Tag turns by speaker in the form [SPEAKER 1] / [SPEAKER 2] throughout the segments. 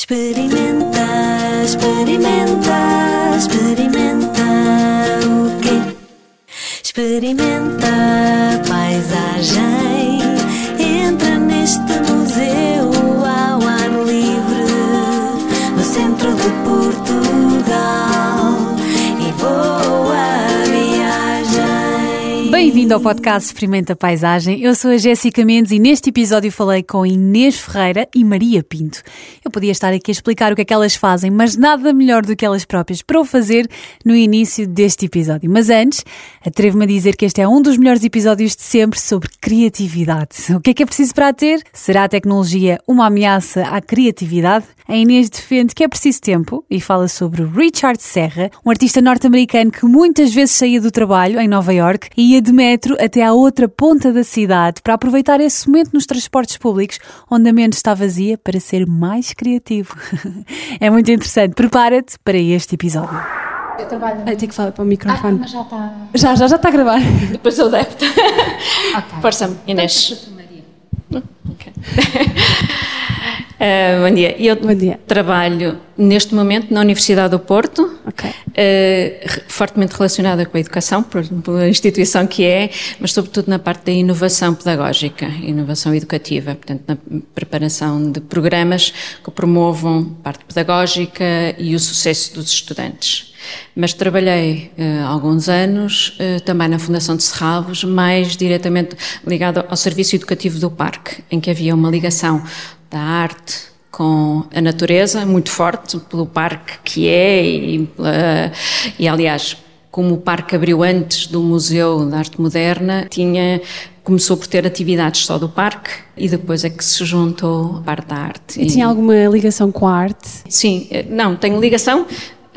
[SPEAKER 1] Experimenta, experimenta, experimenta o quê? Experimenta paisagem. Entra neste museu
[SPEAKER 2] Bem-vindo ao podcast Experimenta Paisagem. Eu sou a Jéssica Mendes e neste episódio falei com Inês Ferreira e Maria Pinto. Eu podia estar aqui a explicar o que é que elas fazem, mas nada melhor do que elas próprias para o fazer no início deste episódio. Mas antes, atrevo-me a dizer que este é um dos melhores episódios de sempre sobre criatividade. O que é que é preciso para a ter? Será a tecnologia uma ameaça à criatividade? A Inês defende que é preciso tempo e fala sobre Richard Serra, um artista norte-americano que muitas vezes saía do trabalho em Nova York e ia de metro até à outra ponta da cidade para aproveitar esse momento nos transportes públicos onde a mente está vazia para ser mais criativo. é muito interessante. Prepara-te para este episódio.
[SPEAKER 3] Eu trabalho.
[SPEAKER 4] Tenho que falar para o
[SPEAKER 3] Ah,
[SPEAKER 4] microfone.
[SPEAKER 3] mas já está.
[SPEAKER 4] já, já, já está a gravar.
[SPEAKER 3] Depois eu adapto. ok.
[SPEAKER 5] Força-me, Inês. Ok. Eh, bom dia. Eu
[SPEAKER 4] Bom dia.
[SPEAKER 5] trabalho neste momento na Universidade do Porto,
[SPEAKER 4] Ok.
[SPEAKER 5] eh, re- fortemente relacionada com a educação, por, pela instituição que é, mas sobretudo na parte da inovação pedagógica, inovação educativa, portanto, na preparação de programas que promovam a parte pedagógica e o sucesso dos estudantes. Mas trabalhei eh, alguns anos eh, também na Fundação de Serralvos, mais diretamente ligado ao Serviço Educativo do Parque, em que havia uma ligação da arte com a natureza muito forte pelo parque que é e, e aliás como o parque abriu antes do Museu da Arte Moderna tinha começou por ter atividades só do parque e depois é que se juntou a parte da arte
[SPEAKER 4] E tinha alguma ligação com a arte?
[SPEAKER 5] Sim, eh, não, tenho ligação,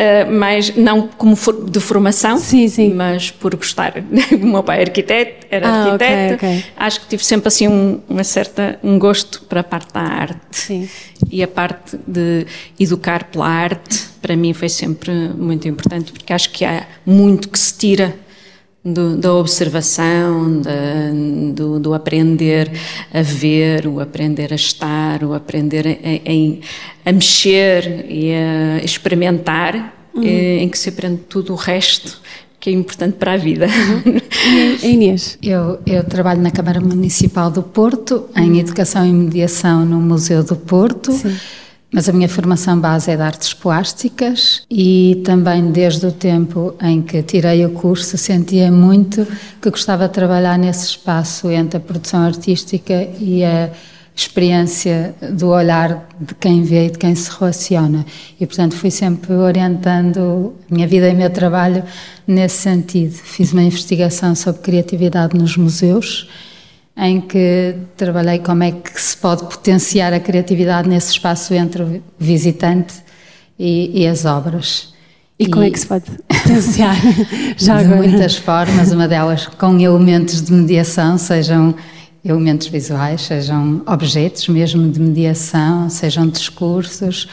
[SPEAKER 5] eh, mas não como for- de formação,
[SPEAKER 4] Sim, sim.
[SPEAKER 5] mas por gostar. O meu pai é arquiteto, era
[SPEAKER 4] Ah,
[SPEAKER 5] arquiteto.
[SPEAKER 4] ok.
[SPEAKER 5] Acho que tive sempre assim um, uma certa um gosto para a parte da arte.
[SPEAKER 4] Sim.
[SPEAKER 5] E a parte de educar pela arte, para mim foi sempre muito importante, porque acho que há muito que se tira do- da observação, da- do, do aprender a ver, o aprender a estar, o aprender a, em- a mexer e a experimentar, eh, em que se aprende tudo o resto que é importante para a vida.
[SPEAKER 4] A Inês.
[SPEAKER 3] Eu, eu trabalho na Câmara Municipal do Porto, em Educação e Mediação no Museu do Porto. Mas a minha formação base é de artes plásticas e também desde o tempo em que tirei o curso sentia muito que gostava de trabalhar nesse espaço entre a produção artística e a experiência do olhar de quem vê e de quem se relaciona. E, portanto, fui sempre orientando a minha vida e o meu trabalho nesse sentido. Fiz uma investigação sobre criatividade nos museus, em que trabalhei como é que se pode potenciar a criatividade nesse espaço entre o visitante e, e as obras.
[SPEAKER 4] E, como é que se pode potenciar? Já
[SPEAKER 3] de
[SPEAKER 4] agora.
[SPEAKER 3] muitas formas, uma delas com elementos de mediação, sejam elementos visuais, sejam objetos mesmo de mediação, sejam discursos,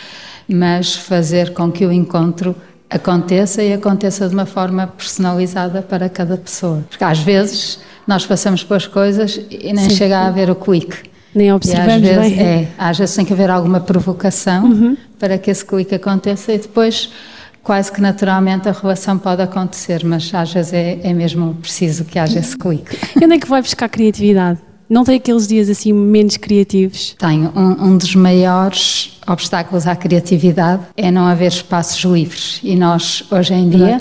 [SPEAKER 3] mas fazer com que o encontro aconteça e aconteça de uma forma personalizada para cada pessoa. Porque às vezes nós passamos pelas coisas e nem chega a haver o clique.
[SPEAKER 4] Nem
[SPEAKER 3] E
[SPEAKER 4] observamos
[SPEAKER 3] às vezes,
[SPEAKER 4] bem. Uhum.
[SPEAKER 3] É, às vezes tem que haver alguma provocação para que esse clique aconteça e depois quase que naturalmente a relação pode acontecer, mas às vezes é, é mesmo preciso que haja esse clique.
[SPEAKER 4] E onde é que vai buscar criatividade? Não tem aqueles dias assim menos criativos?
[SPEAKER 3] Tenho um, um dos maiores obstáculos à criatividade é não haver espaços livres e nós hoje em dia.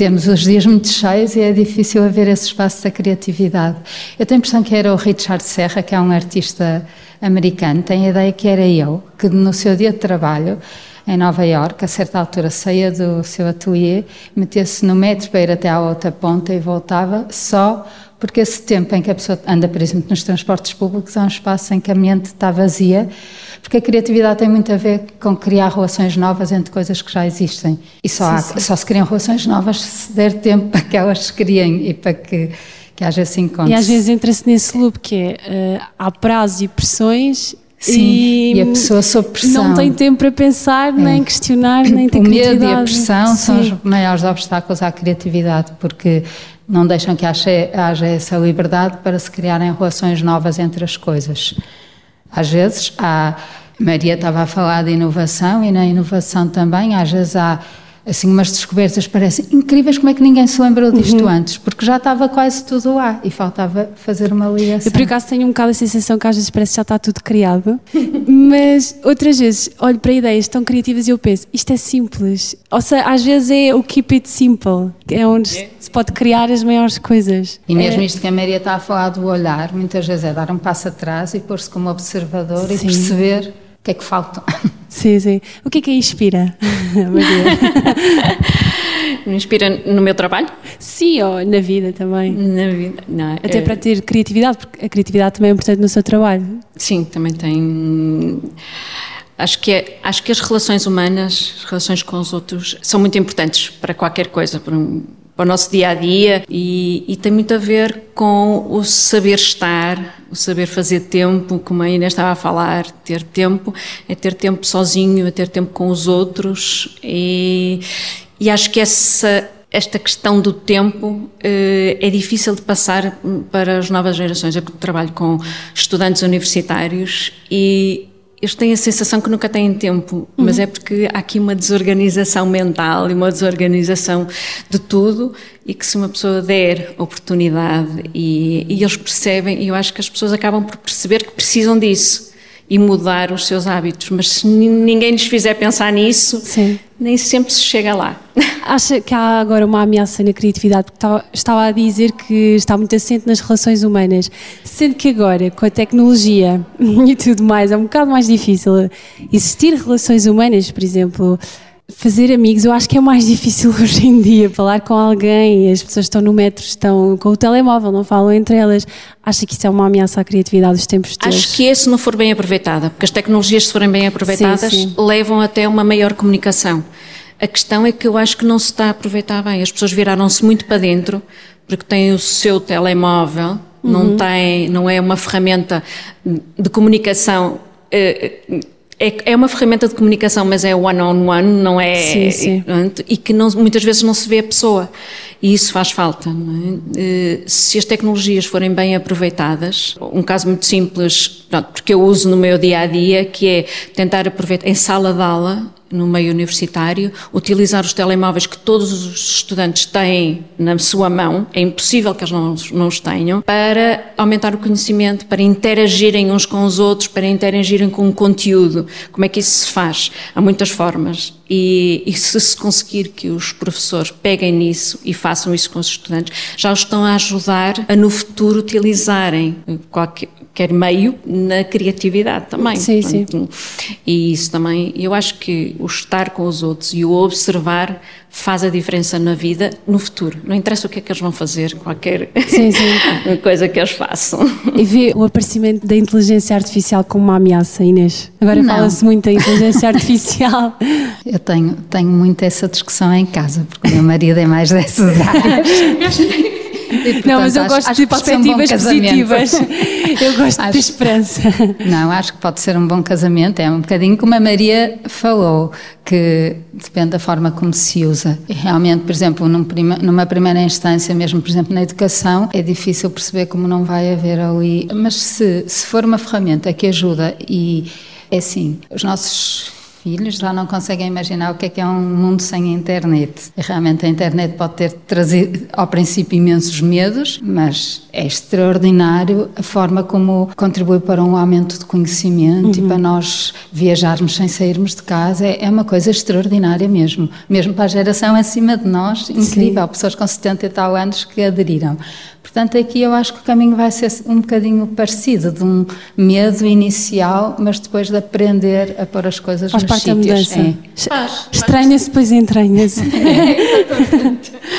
[SPEAKER 3] Temos os dias muito cheios e é difícil haver esse espaço da criatividade. Eu tenho a impressão que era o Richard Serra, que é um artista americano, tem a ideia que era eu, que no seu dia de trabalho em Nova Iorque, a certa altura saía do seu ateliê, metia-se no metro para ir até à outra ponta e voltava só porque esse tempo em que a pessoa anda, por exemplo, nos transportes públicos é um espaço em que a mente está vazia, porque a criatividade tem muito a ver com criar relações novas entre coisas que já existem. E só, há- só se criam relações novas se der tempo para que elas se criem e para que, que haja esse encontro.
[SPEAKER 4] E às vezes entra-se nesse loop que é eh, há prazos e pressões
[SPEAKER 3] Sim, e a pessoa sob pressão.
[SPEAKER 4] não tem tempo para pensar, nem questionar, nem ter
[SPEAKER 3] o medo e a pressão são
[SPEAKER 4] Sim.
[SPEAKER 3] os maiores obstáculos à criatividade, porque não deixam que haja, haja essa liberdade para se criarem relações novas entre as coisas. Às vezes há Maria estava a falar de inovação e na inovação também, às vezes há assim umas descobertas parecem incríveis como é que ninguém se lembrou disto uhum. antes, porque já estava quase tudo lá e faltava fazer uma ligação.
[SPEAKER 4] Eu por acaso tenho um bocado a sensação que às vezes parece que já está tudo criado, mas outras vezes olho para ideias tão criativas e eu penso, isto é simples. Ou seja, às vezes é o keep it simple, é onde se pode criar as maiores coisas.
[SPEAKER 3] E mesmo é. isto que a Maria está a falar do olhar, muitas vezes é dar um passo atrás e pôr-se como observador Sim. e perceber o que é que falta?
[SPEAKER 4] Sim, sim. O que é que a inspira,
[SPEAKER 5] Maria? Me inspira no meu trabalho?
[SPEAKER 4] Sim, ou na vida também.
[SPEAKER 5] Na vida, não.
[SPEAKER 4] Até é... para ter criatividade, porque a criatividade também é importante no seu trabalho.
[SPEAKER 5] Sim, também tem. Acho que, é, acho que as relações humanas, as relações com os outros, são muito importantes para qualquer coisa, para um, para o nosso dia a dia e, e, tem muito a ver com o saber estar, o saber fazer tempo, como a Inês estava a falar, ter tempo, é ter tempo sozinho, é ter tempo com os outros e, e acho que essa esta questão do tempo eh, é difícil de passar para as novas gerações. Eu trabalho com estudantes universitários e eles têm a sensação que nunca têm tempo, uhum. mas é porque há aqui uma desorganização mental e uma desorganização de tudo e que se uma pessoa der oportunidade e, e eles percebem, e eu acho que as pessoas acabam por perceber que precisam disso e mudar os seus hábitos. Mas se ninguém lhes fizer pensar nisso, Sim. nem sempre se chega lá.
[SPEAKER 4] Acha que há agora uma ameaça na criatividade? Porque estava a dizer que está muito assente nas relações humanas, sendo que agora, com a tecnologia e tudo mais, é um bocado mais difícil existir relações humanas, por exemplo Fazer amigos, eu acho que é mais difícil hoje em dia. Falar com alguém, as pessoas estão no metro, estão com o telemóvel, não falam entre elas. Acha que isso é uma ameaça à criatividade dos tempos de
[SPEAKER 5] Acho que esse não for bem aproveitada, porque as tecnologias, se forem bem aproveitadas, sim, sim. levam até uma maior comunicação. A questão é que eu acho que não se está a aproveitar bem. As pessoas viraram-se muito para dentro, porque têm o seu telemóvel, uhum. não, tem, não é uma ferramenta de comunicação. Uh, é, é uma ferramenta de comunicação, mas é one-on-one, -on -one, não é. Sim, sim. E que não, muitas vezes não se vê a pessoa. E isso faz falta. É? Eh, se as tecnologias forem bem aproveitadas, um caso muito simples, porque eu uso no meu dia a dia, que é tentar aproveitar em sala de aula, no meio universitário, utilizar os telemóveis que todos os estudantes têm na sua mão, é impossível que eles não, não os tenham, para aumentar o conhecimento, para interagirem uns com os outros, para interagirem com o conteúdo. Como é que isso se faz? Há muitas formas. E, e se se conseguir que os professores peguem nisso e façam isso com os estudantes, já os estão a ajudar a no futuro utilizarem qualquer qualquer meio na criatividade também.
[SPEAKER 4] Sim, sim.
[SPEAKER 5] E isso também, eu acho que o estar com os outros e o observar faz a diferença na vida no futuro. Não interessa o que é que eles vão fazer, qualquer sim, sim. coisa que eles façam.
[SPEAKER 4] E vê o aparecimento da inteligência artificial como uma ameaça, Inês? Agora fala-se muito da inteligência artificial.
[SPEAKER 3] Tenho, tenho muito essa discussão em casa, porque o meu marido é mais dessas áreas.
[SPEAKER 4] portanto, não, mas eu acho, gosto de perspectivas um positivas. eu gosto acho, de esperança.
[SPEAKER 3] Não, acho que pode ser um bom casamento. É um bocadinho como a Maria falou, que depende da forma como se usa. E realmente, por exemplo, num prima, numa primeira instância, mesmo por exemplo na educação, é difícil perceber como não vai haver ali. Mas se, se for uma ferramenta que ajuda e é assim, os nossos filhos já não conseguem imaginar o que é que é um mundo sem internet. E realmente a internet pode ter trazido ao princípio imensos medos, mas é extraordinário a forma como contribui para um aumento de conhecimento uhum. e para nós viajarmos sem sairmos de casa. É, é, uma coisa extraordinária mesmo. Mesmo para a geração acima de nós, incrível. Sim. Pessoas com 70 e tal anos que aderiram. Portanto, aqui eu acho que o caminho vai ser um bocadinho parecido, de um medo inicial, mas depois de aprender a pôr as coisas
[SPEAKER 4] Faz
[SPEAKER 3] nos
[SPEAKER 4] parte
[SPEAKER 3] sítios.
[SPEAKER 4] Da mudança. É. Estranha-se, depois entranha-se.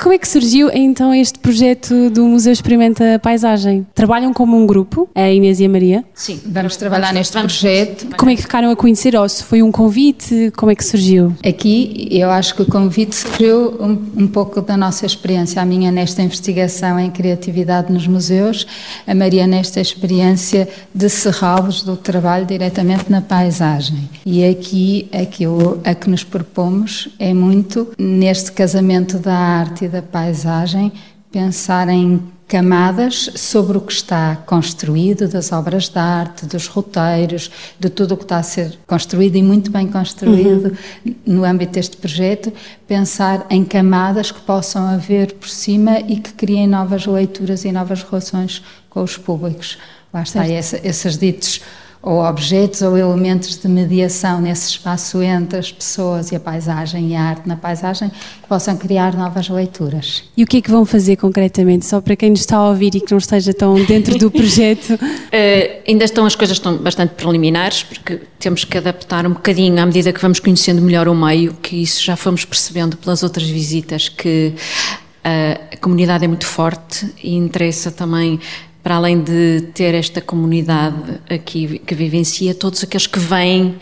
[SPEAKER 4] Como é que surgiu então este projeto do Museu Experimenta Paisagem? Trabalham como um grupo, a Inês e a Maria?
[SPEAKER 3] Sim, vamos trabalhar neste projeto.
[SPEAKER 4] Como é que ficaram a conhecer? Ou se foi um convite? Como é que surgiu?
[SPEAKER 3] Aqui, eu acho que o convite surgiu um, um pouco da nossa experiência, a minha nesta investigação em criatividade nos museus, a Maria nesta experiência de serrá-los do trabalho diretamente na paisagem. E aqui aquilo a que nos propomos é muito neste casamento da arte e da paisagem pensar em camadas sobre o que está construído, das obras de arte, dos roteiros, de tudo o que está a ser construído e muito bem construído uhum. no âmbito deste projeto, pensar em camadas que possam haver por cima e que criem novas leituras e novas relações com os públicos. Lá está, essa, esses ditos ou objetos ou elementos de mediação nesse espaço entre as pessoas e a paisagem e a arte na paisagem que possam criar novas leituras.
[SPEAKER 4] E o que é que vão fazer concretamente, só para quem nos está a ouvir e que não esteja tão dentro do projeto?
[SPEAKER 5] uh, ainda estão, as coisas estão bastante preliminares, porque temos que adaptar um bocadinho à medida que vamos conhecendo melhor o meio, que isso já fomos percebendo pelas outras visitas, que uh, a comunidade é muito forte e interessa também para além de ter esta comunidade aqui que vivencia, todos aqueles que vêm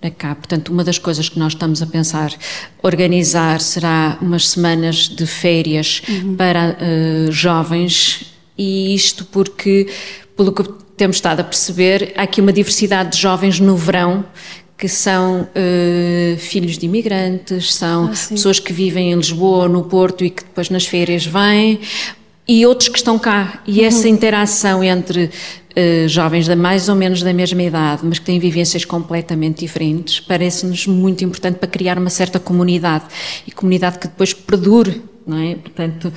[SPEAKER 5] para cá. Portanto, uma das coisas que nós estamos a pensar organizar será umas semanas de férias uhum. para uh, jovens, e isto porque, pelo que temos estado a perceber, há aqui uma diversidade de jovens no verão que são uh, filhos de imigrantes, são ah, pessoas que vivem em Lisboa, no Porto e que depois nas férias vêm, e outros que estão cá. E uhum. essa interação entre uh, jovens de mais ou menos da mesma idade, mas que têm vivências completamente diferentes, parece-nos muito importante para criar uma certa comunidade e comunidade que depois perdure não é? Portanto,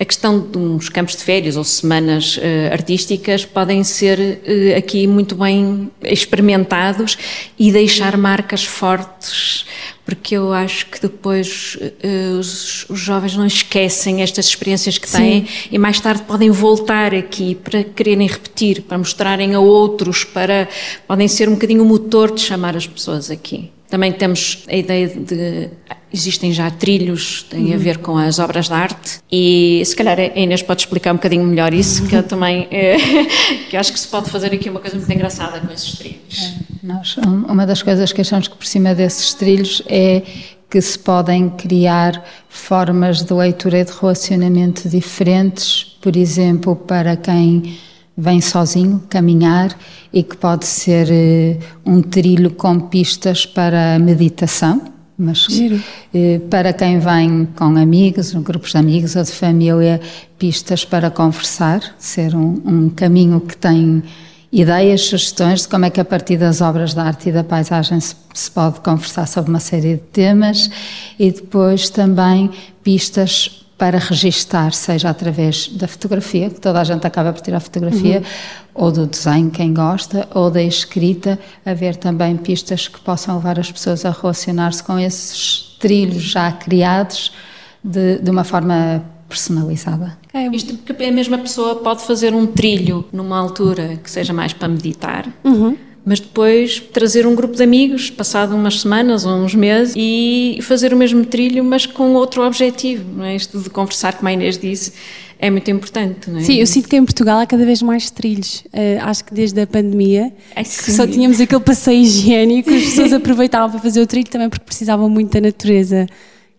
[SPEAKER 5] a questão de uns campos de férias ou semanas uh, artísticas podem ser uh, aqui muito bem experimentados e deixar marcas fortes, porque eu acho que depois uh, os, os, jovens não esquecem estas experiências que têm Sim. e mais tarde podem voltar aqui para quererem repetir, para mostrarem a outros, para podem ser um bocadinho o motor de chamar as pessoas aqui. Também temos a ideia de existem já trilhos, tem uhum. a ver com as obras de arte e se calhar a Inês pode explicar um bocadinho melhor isso, que eu também é, que acho que se pode fazer aqui uma coisa muito engraçada com esses trilhos. É,
[SPEAKER 3] nós, uma das coisas que achamos que por cima desses trilhos é que se podem criar formas de leitura e de relacionamento diferentes, por exemplo, para quem vem sozinho caminhar e que pode ser uh, um trilho com pistas para meditação, mas uh, para quem vem com amigos, grupos de amigos ou de família, pistas para conversar, ser um, um caminho que tem ideias, sugestões de como é que a partir das obras de arte e da paisagem se, se, pode conversar sobre uma série de temas e depois também pistas para registar, seja através da fotografia, que toda a gente acaba por tirar fotografia, uhum. ou do desenho, quem gosta, ou da escrita, haver também pistas que possam levar as pessoas a relacionar-se com esses trilhos já criados de, de uma forma personalizada.
[SPEAKER 5] É, isto porque a mesma pessoa pode fazer um trilho numa altura que seja mais para meditar. Uhum mas depois trazer um grupo de amigos, passado umas semanas ou uns meses, e fazer o mesmo trilho, mas com outro objetivo, não é? Isto de conversar, como a Inês disse, é muito importante, não é?
[SPEAKER 4] Sim, eu sinto que em Portugal há cada vez mais trilhos. Uh, acho que desde a pandemia Ai, só tínhamos aquele passeio higiênico, as pessoas aproveitavam para fazer o trilho também porque precisavam muito da natureza.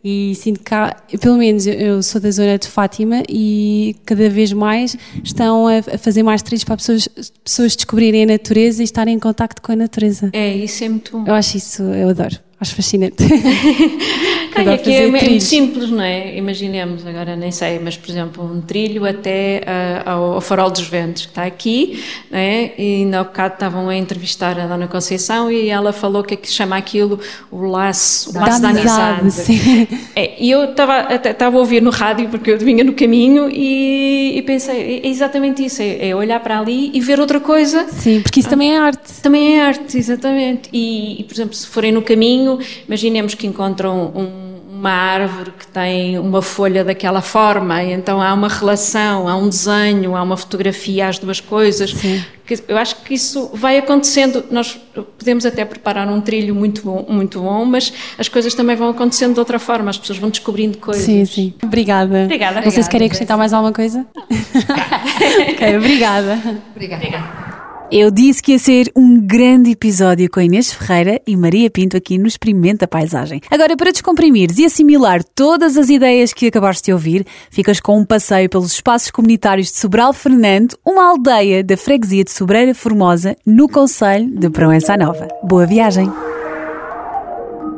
[SPEAKER 4] E sinto que há, pelo menos eu sou da zona de Fátima e cada vez mais estão a, fazer mais trilhos para pessoas, pessoas descobrirem a natureza e estarem em contacto com a natureza.
[SPEAKER 5] É, isso é muito bom.
[SPEAKER 4] Eu acho isso, eu adoro. Acho fascinante.
[SPEAKER 5] Aqui é, é muito simples, não é? Imaginemos, agora nem sei, mas por exemplo, um trilho até uh, ao, ao, Farol dos Ventos, que está aqui, não é? E ainda há bocado estavam a entrevistar a Dona Conceição e ela falou que, é que chama aquilo o laço, o laço da, da amizade. Sim. É, e eu estava a ouvir no rádio, porque eu vinha no caminho e, e pensei, é exatamente isso, é, é, olhar para ali e ver outra coisa.
[SPEAKER 4] Sim, porque isso ah, também é arte.
[SPEAKER 5] Também é arte, exatamente. E, e, por exemplo, se forem no caminho, imaginemos que encontram um uma árvore que tem uma folha daquela forma, e então há uma relação, há um desenho, há uma fotografia, as duas coisas. Sim. Eu acho que isso vai acontecendo. Nós podemos até preparar um trilho muito bom, muito bom, mas as coisas também vão acontecendo de outra forma, as pessoas vão descobrindo coisas.
[SPEAKER 4] Sim, sim. Obrigada.
[SPEAKER 5] Obrigada.
[SPEAKER 4] Vocês querem acrescentar mais alguma coisa? ok, obrigada.
[SPEAKER 5] Obrigada. obrigada.
[SPEAKER 2] Eu disse que ia ser um grande episódio com Inês Ferreira e Maria Pinto aqui no Experimenta Paisagem. Agora, para descomprimires e assimilar todas as ideias que acabaste de ouvir, ficas com um passeio pelos espaços comunitários de Sobral Fernando, uma aldeia da freguesia de Sobreira Formosa, no Conselho de Proença Nova. Boa viagem!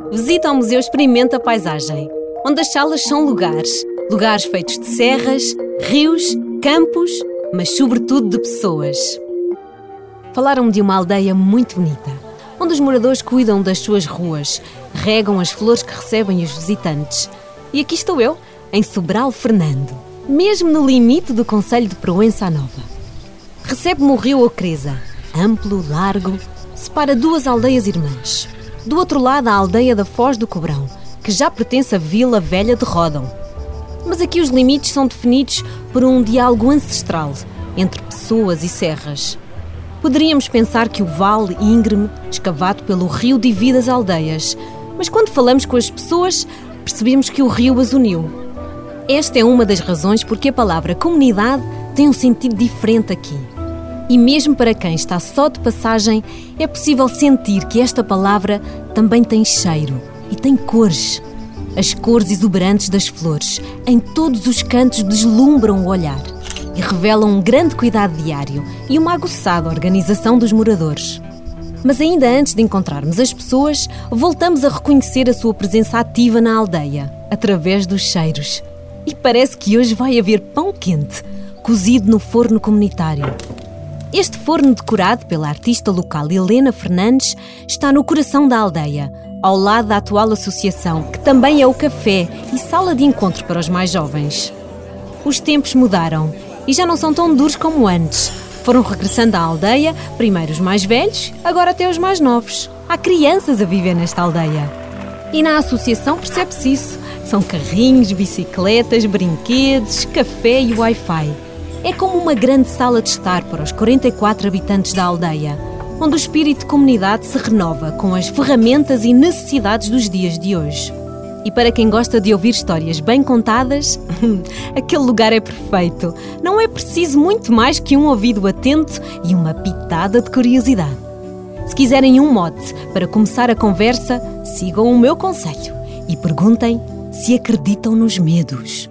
[SPEAKER 1] Visita ao Museu Experimenta Paisagem, onde as salas são lugares, lugares feitos de serras, rios
[SPEAKER 6] campos, mas sobretudo de pessoas. Falaram-me de uma aldeia muito bonita, onde os moradores cuidam das suas ruas, regam as flores que recebem os visitantes. E aqui estou eu, em Sobral Fernando, mesmo no limite do Conselho de Proença Nova. Recebe-me o rio Ocreza, amplo, largo, separa duas aldeias irmãs. Do outro lado, a aldeia da Foz do Cobrão, que já pertence à Vila Velha de Rodão. Mas aqui os limites são definidos por um diálogo ancestral entre pessoas e serras. Poderíamos pensar que o vale íngreme, escavado pelo rio, divide as aldeias, mas quando falamos com as pessoas, percebemos que o rio as uniu. Esta é uma das razões porque a palavra comunidade tem um sentido diferente aqui. E mesmo para quem está só de passagem, é possível sentir que esta palavra também tem cheiro e tem cores. As cores exuberantes das flores, em todos os cantos, deslumbram o olhar e revelam um grande cuidado diário e uma aguçada organização dos moradores. Mas ainda antes de encontrarmos as pessoas, voltamos a reconhecer a sua presença ativa na aldeia, através dos cheiros. E parece que hoje vai haver pão quente, cozido no forno comunitário. Este forno, decorado pela artista local Helena Fernandes, está no coração da aldeia, ao lado da atual associação, que também é o café e sala de encontro para os mais jovens. Os tempos mudaram e já não são tão duros como antes. Foram regressando à aldeia, primeiro os mais velhos, agora até os mais novos. Há crianças a viver nesta aldeia. E na associação percebe-se isso. São carrinhos, bicicletas, brinquedos, café e Wi-Fi. É como uma grande sala de estar para os 44 habitantes da aldeia, onde o espírito de comunidade se renova com as ferramentas e necessidades dos dias de hoje. E para quem gosta de ouvir histórias bem contadas, aquele lugar é perfeito. Não é preciso muito mais que um ouvido atento e uma pitada de curiosidade. Se quiserem um mote para começar a conversa, sigam o meu conselho e perguntem se acreditam nos medos.